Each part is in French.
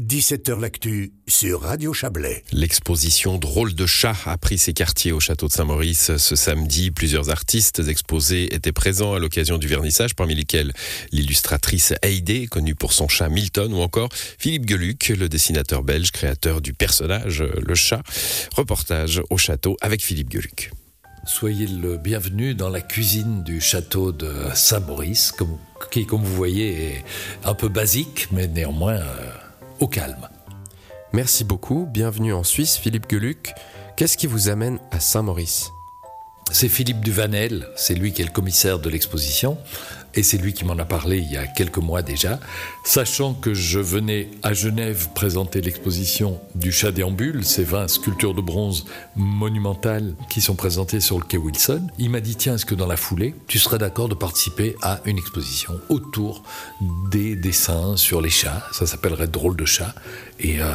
17h L'actu sur Radio Chablais. L'exposition Drôle de chat a pris ses quartiers au château de Saint-Maurice ce samedi. Plusieurs artistes exposés étaient présents à l'occasion du vernissage, parmi lesquels l'illustratrice Heide, connue pour son chat Milton, ou encore Philippe Geluc, le dessinateur belge, créateur du personnage Le Chat. Reportage au château avec Philippe Geluc. Soyez le bienvenu dans la cuisine du château de Saint-Maurice, qui, comme vous voyez, est un peu basique, mais néanmoins euh, calme. Merci beaucoup. Bienvenue en Suisse, Philippe Geluc. Qu'est-ce qui vous amène à Saint-Maurice? C'est Philippe Duvanel, c'est lui qui est le commissaire de l'exposition et c'est lui qui m'en a parlé il y a quelques mois déjà, sachant que je venais à Genève présenter l'exposition du chat déambule, ces 20 sculptures de bronze monumentales qui sont présentées sur le quai Wilson. Il m'a dit tiens, est-ce que dans la foulée, tu serais d'accord de participer à une exposition autour des dessins sur les chats, ça s'appellerait Drôle de chat, et euh,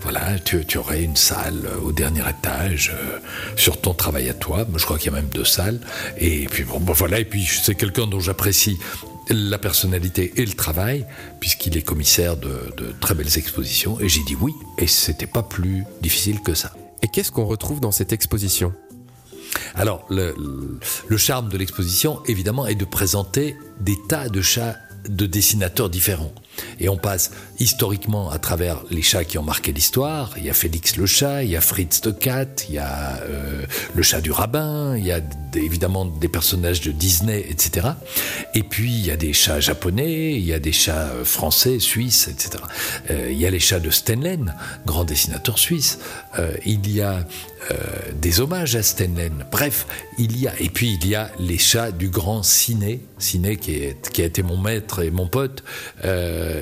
voilà, tu, aurais une salle au dernier étage euh, sur ton travail à toi, je crois qu'il même deux salles, et puis bon, voilà, et puis c'est quelqu'un dont j'apprécie la personnalité et le travail, puisqu'il est commissaire de, très belles expositions. Et j'ai dit oui, et c'était pas plus difficile que ça. Et qu'est-ce qu'on retrouve dans cette exposition? Alors, le charme de l'exposition, évidemment, est de présenter des tas de chats de dessinateurs différents. Et on passe historiquement à travers les chats qui ont marqué l'histoire. Il y a Félix le chat, il y a Fritz de Cat, il y a euh, le chat du rabbin, il y a évidemment des personnages de Disney, etc. Et puis il y a des chats japonais, il y a des chats euh, français, suisses, etc. Euh, il y a les chats de Stenlen, grand dessinateur suisse. il y a des hommages à Stenlen. Bref, il y a et puis il y a les chats du grand Ciné, Ciné qui, a été mon maître et mon pote.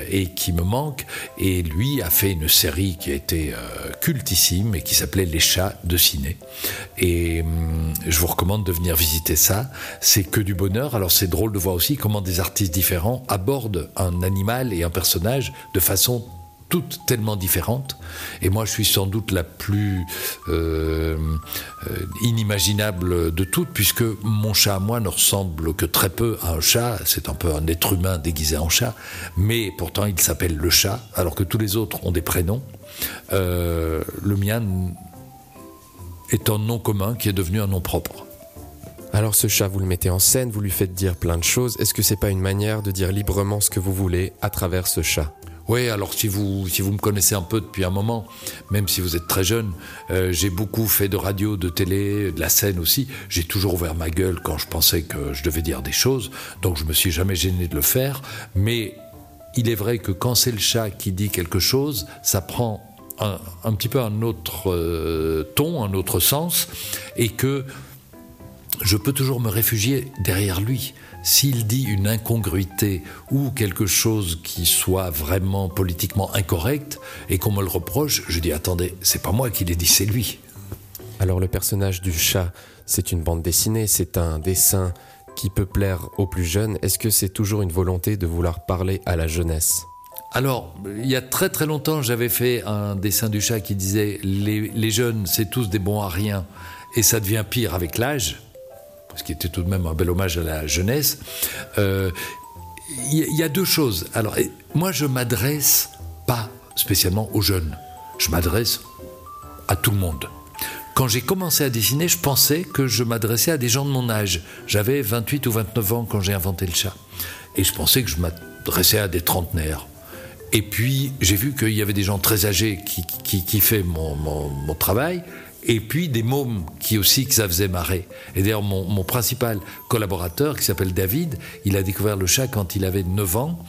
Et qui me manque. Et lui a fait une série qui a été euh, cultissime et qui s'appelait Les chats de ciné. Et hum, je vous recommande de venir visiter ça. C'est que du bonheur. Alors c'est drôle de voir aussi comment des artistes différents abordent un animal et un personnage de façon toutes tellement différentes. Et moi, je suis sans doute la plus euh, euh, inimaginable de toutes, puisque mon chat à moi ne ressemble que très peu à un chat. C'est un peu un être humain déguisé en chat. Mais pourtant, il s'appelle le chat, alors que tous les autres ont des prénoms. Euh, le mien est un nom commun qui est devenu un nom propre. Alors ce chat, vous le mettez en scène, vous lui faites dire plein de choses. Est-ce que c'est pas une manière de dire librement ce que vous voulez à travers ce chat? Oui, alors si vous, si vous me connaissez un peu depuis un moment, même si vous êtes très jeune, euh, j'ai beaucoup fait de radio, de télé, de la scène aussi. J'ai toujours ouvert ma gueule quand je pensais que je devais dire des choses, donc je me suis jamais gêné de le faire. Mais il est vrai que quand c'est le chat qui dit quelque chose, ça prend un, petit peu un autre euh, ton, un autre sens, et que je peux toujours me réfugier derrière lui. S'il dit une incongruité ou quelque chose qui soit vraiment politiquement incorrect et qu'on me le reproche, je dis attendez, c'est pas moi qui l'ai dit, c'est lui. Alors le personnage du chat, c'est une bande dessinée, c'est un dessin qui peut plaire aux plus jeunes. Est-ce que c'est toujours une volonté de vouloir parler à la jeunesse? Alors, il y a très très longtemps, j'avais fait un dessin du chat qui disait les, les jeunes, c'est tous des bons à rien, et ça devient pire avec l'âge ce qui était tout de même un bel hommage à la jeunesse. Il euh, y, a deux choses. Alors, moi, je m'adresse pas spécialement aux jeunes. Je m'adresse à tout le monde. Quand j'ai commencé à dessiner, je pensais que je m'adressais à des gens de mon âge. J'avais 28 ou 29 ans quand j'ai inventé le chat. Et je pensais que je m'adressais à des trentenaires. Et puis, j'ai vu qu'il y avait des gens très âgés qui, qui, qui mon, mon travail et puis des mômes qui aussi que ça faisait marrer. Et d'ailleurs, mon, principal collaborateur, qui s'appelle David, il a découvert le chat quand il avait 9 ans,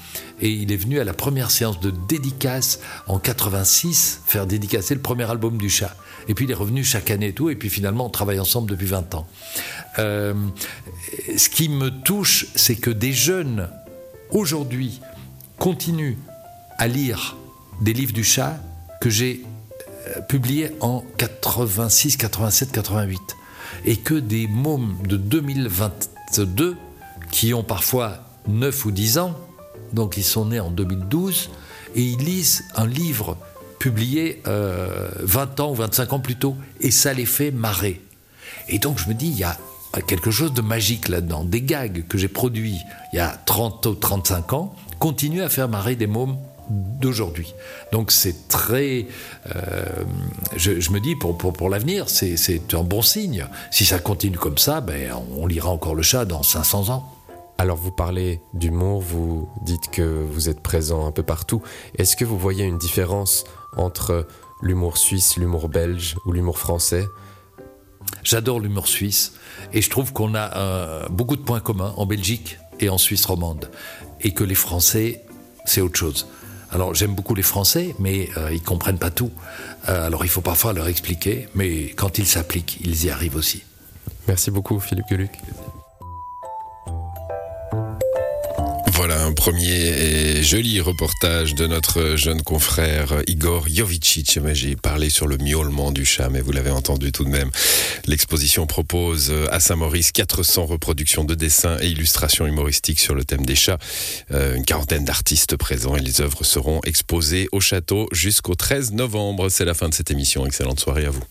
et il est venu à la première séance de dédicace en 86, faire dédicacer le premier album du chat. Et puis il est revenu chaque année et tout, et puis finalement on travaille ensemble depuis 20 ans. Euh, ce qui me touche, c'est que des jeunes, aujourd'hui, continuent à lire des livres du chat que j'ai publié en 86, 87, 88. Et que des mômes de 2022, qui ont parfois 9 ou 10 ans, donc ils sont nés en 2012, et ils lisent un livre publié 20 euh, ans ou 25 ans plus tôt, et ça les fait marrer. Et donc je me dis, il y a quelque chose de magique là-dedans. Des gags que j'ai produits il y a 30 ou 35 ans continuent à faire marrer des mômes d'aujourd'hui. Donc c'est très... Euh, je, me dis, pour, pour, pour l'avenir, c'est un bon signe. Si ça continue comme ça, ben, on lira encore le chat dans 500 ans. Alors vous parlez d'humour, vous dites que vous êtes présent un peu partout. Est-ce que vous voyez une différence entre l'humour suisse, l'humour belge ou l'humour français? J'adore l'humour suisse et je trouve qu'on a euh, beaucoup de points communs en Belgique et en Suisse romande et que les Français, c'est autre chose. Alors j'aime beaucoup les Français, mais euh, ils comprennent pas tout. Euh, alors il faut parfois leur expliquer, mais quand ils s'appliquent, ils y arrivent aussi. Merci beaucoup Philippe Geluc. Voilà un premier et joli reportage de notre jeune confrère Igor Jovicic. J'ai parlé sur le miaulement du chat, mais vous l'avez entendu tout de même. L'exposition propose à Saint-Maurice 400 reproductions de dessins et illustrations humoristiques sur le thème des chats. Euh, une quarantaine d'artistes présents et les œuvres seront exposées au château jusqu'au 13 novembre. C'est la fin de cette émission. Excellente soirée à vous.